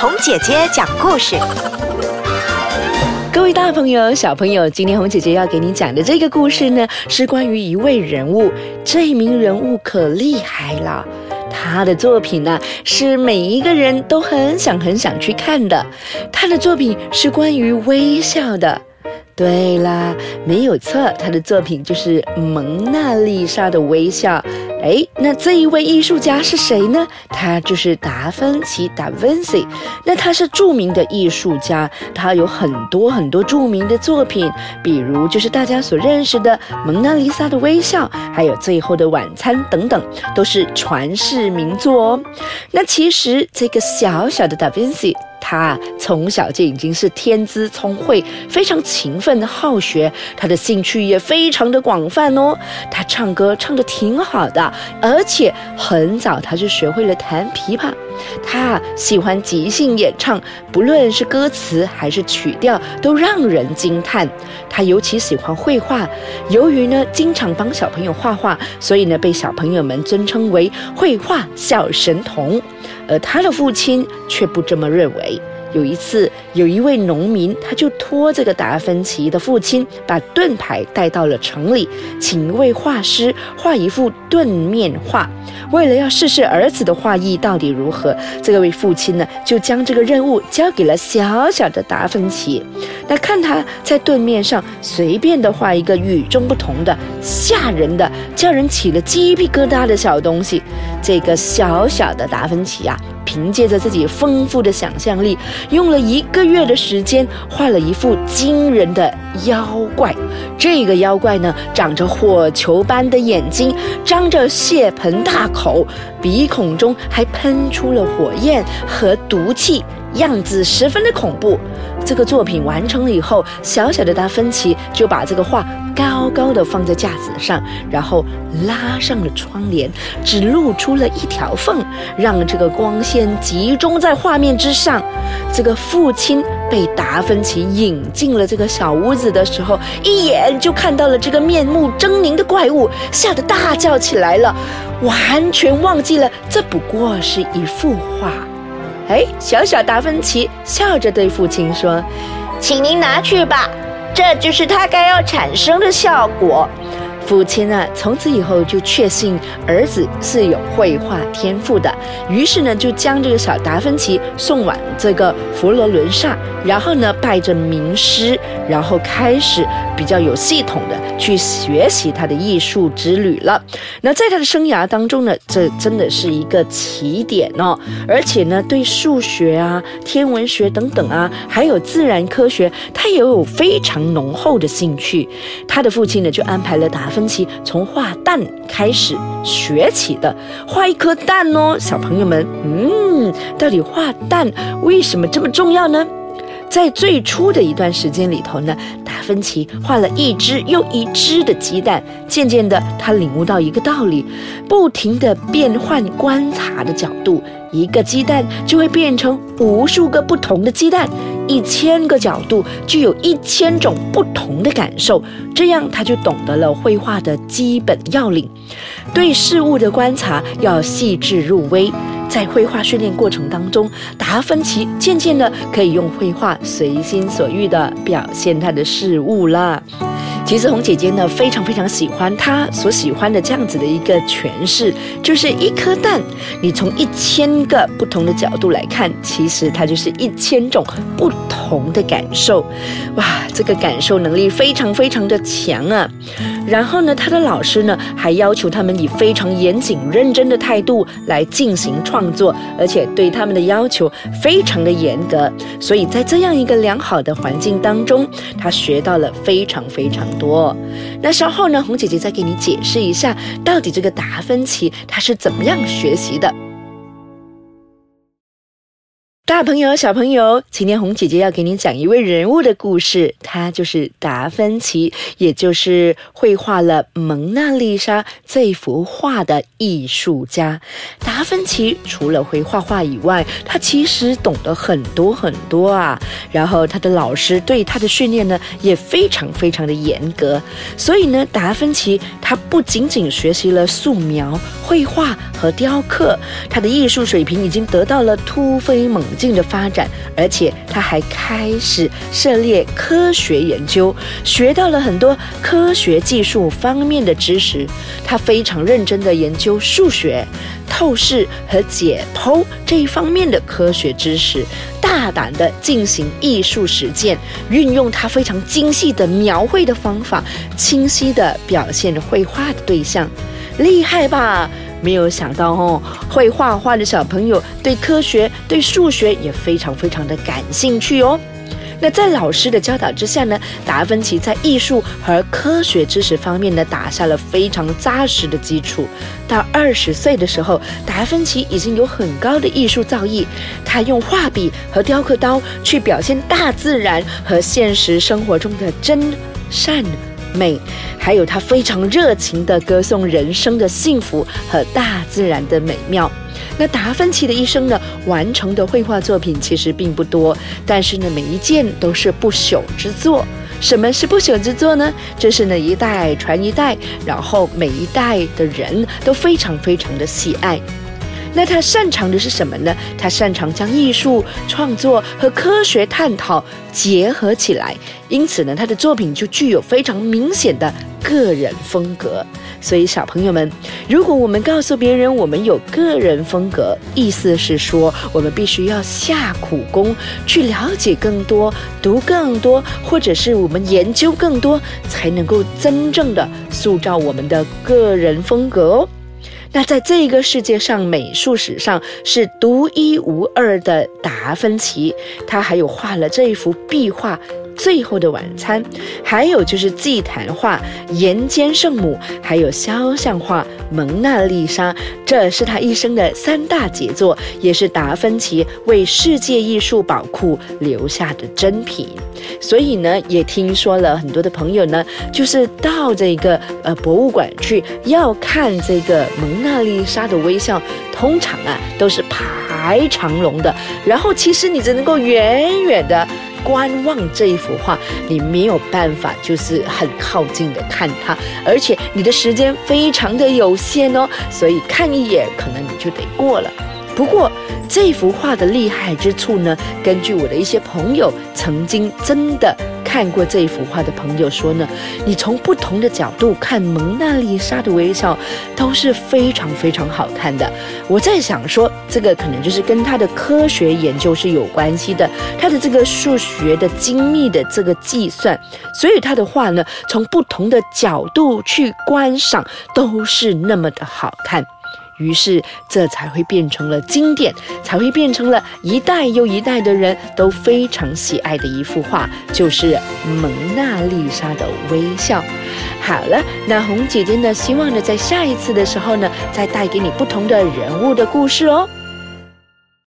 红姐姐讲故事。各位大朋友、小朋友，今天红姐姐要给你讲的这个故事呢，是关于一位人物。这一名人物可厉害了，他的作品呢是每一个人都很想很想去看的。他的作品是关于微笑的。对啦，没有错，他的作品就是《蒙娜丽莎的微笑》。哎，那这一位艺术家是谁呢？他就是达芬奇 （Da Vinci）。那他是著名的艺术家，他有很多很多著名的作品，比如就是大家所认识的《蒙娜丽莎的微笑》，还有《最后的晚餐》等等，都是传世名作哦。那其实这个小小的达芬奇。他从小就已经是天资聪慧，非常勤奋好学，他的兴趣也非常的广泛哦。他唱歌唱得挺好的，而且很早他就学会了弹琵琶。他喜欢即兴演唱，不论是歌词还是曲调，都让人惊叹。他尤其喜欢绘画，由于呢经常帮小朋友画画，所以呢被小朋友们尊称为绘画小神童。而他的父亲却不这么认为。有一次，有一位农民，他就托这个达芬奇的父亲，把盾牌带到了城里，请一位画师画一幅盾面画。为了要试试儿子的画艺到底如何，这位父亲呢，就将这个任务交给了小小的达芬奇。那看他在盾面上随便的画一个与众不同的、吓人的、叫人起了鸡皮疙瘩的小东西，这个小小的达芬奇呀。凭借着自己丰富的想象力，用了一个月的时间画了一幅惊人的妖怪。这个妖怪呢，长着火球般的眼睛，张着血盆大口，鼻孔中还喷出了火焰和毒气。样子十分的恐怖。这个作品完成了以后，小小的达芬奇就把这个画高高的放在架子上，然后拉上了窗帘，只露出了一条缝，让这个光线集中在画面之上。这个父亲被达芬奇引进了这个小屋子的时候，一眼就看到了这个面目狰狞的怪物，吓得大叫起来了，完全忘记了这不过是一幅画。哎，小小达芬奇笑着对父亲说：“请您拿去吧，这就是它该要产生的效果。”父亲呢，从此以后就确信儿子是有绘画天赋的，于是呢，就将这个小达芬奇送往这个佛罗伦萨，然后呢，拜着名师，然后开始比较有系统的去学习他的艺术之旅了。那在他的生涯当中呢，这真的是一个起点哦，而且呢，对数学啊、天文学等等啊，还有自然科学，他也有非常浓厚的兴趣。他的父亲呢，就安排了达芬。分奇从画蛋开始学起的，画一颗蛋哦，小朋友们，嗯，到底画蛋为什么这么重要呢？在最初的一段时间里头呢，达芬奇画了一只又一只的鸡蛋，渐渐的，他领悟到一个道理，不停地变换观察的角度，一个鸡蛋就会变成无数个不同的鸡蛋。一千个角度就有一千种不同的感受，这样他就懂得了绘画的基本要领。对事物的观察要细致入微，在绘画训练过程当中，达芬奇渐渐的可以用绘画随心所欲的表现他的事物了。其实红姐姐呢非常非常喜欢她所喜欢的这样子的一个诠释，就是一颗蛋，你从一千个不同的角度来看，其实它就是一千种不同的感受，哇，这个感受能力非常非常的强啊。然后呢，他的老师呢还要求他们以非常严谨认真的态度来进行创创作，而且对他们的要求非常的严格，所以在这样一个良好的环境当中，他学到了非常非常。多，那稍后呢？红姐姐再给你解释一下，到底这个达芬奇他是怎么样学习的。大朋友、小朋友，今天红姐姐要给你讲一位人物的故事，他就是达芬奇，也就是绘画了《蒙娜丽莎》这幅画的艺术家。达芬奇除了会画画以外，他其实懂得很多很多啊。然后他的老师对他的训练呢也非常非常的严格，所以呢，达芬奇他不仅仅学习了素描、绘画和雕刻，他的艺术水平已经得到了突飞猛。劲的发展，而且他还开始涉猎科学研究，学到了很多科学技术方面的知识。他非常认真的研究数学、透视和解剖这一方面的科学知识，大胆的进行艺术实践，运用他非常精细的描绘的方法，清晰的表现绘画的对象，厉害吧？没有想到哦，会画画的小朋友对科学、对数学也非常非常的感兴趣哦。那在老师的教导之下呢，达芬奇在艺术和科学知识方面呢，打下了非常扎实的基础。到二十岁的时候，达芬奇已经有很高的艺术造诣。他用画笔和雕刻刀去表现大自然和现实生活中的真善。美，还有他非常热情的歌颂人生的幸福和大自然的美妙。那达芬奇的一生呢，完成的绘画作品其实并不多，但是呢，每一件都是不朽之作。什么是不朽之作呢？就是呢一代传一代，然后每一代的人都非常非常的喜爱。那他擅长的是什么呢？他擅长将艺术创作和科学探讨结合起来，因此呢，他的作品就具有非常明显的个人风格。所以，小朋友们，如果我们告诉别人我们有个人风格，意思是说，我们必须要下苦功去了解更多、读更多，或者是我们研究更多，才能够真正的塑造我们的个人风格哦。那在这个世界上，美术史上是独一无二的达芬奇，他还有画了这一幅壁画。最后的晚餐，还有就是祭坛画《岩间圣母》，还有肖像画《蒙娜丽莎》，这是他一生的三大杰作，也是达芬奇为世界艺术宝库留下的珍品。所以呢，也听说了很多的朋友呢，就是到这个呃博物馆去要看这个蒙娜丽莎的微笑，通常啊都是排长龙的，然后其实你只能够远远的。观望这一幅画，你没有办法就是很靠近的看它，而且你的时间非常的有限哦，所以看一眼可能你就得过了。不过这幅画的厉害之处呢，根据我的一些朋友曾经真的。看过这一幅画的朋友说呢，你从不同的角度看蒙娜丽莎的微笑都是非常非常好看的。我在想说，这个可能就是跟他的科学研究是有关系的，他的这个数学的精密的这个计算，所以他的画呢，从不同的角度去观赏都是那么的好看。于是，这才会变成了经典，才会变成了一代又一代的人都非常喜爱的一幅画，就是蒙娜丽莎的微笑。好了，那红姐姐呢，希望呢，在下一次的时候呢，再带给你不同的人物的故事哦。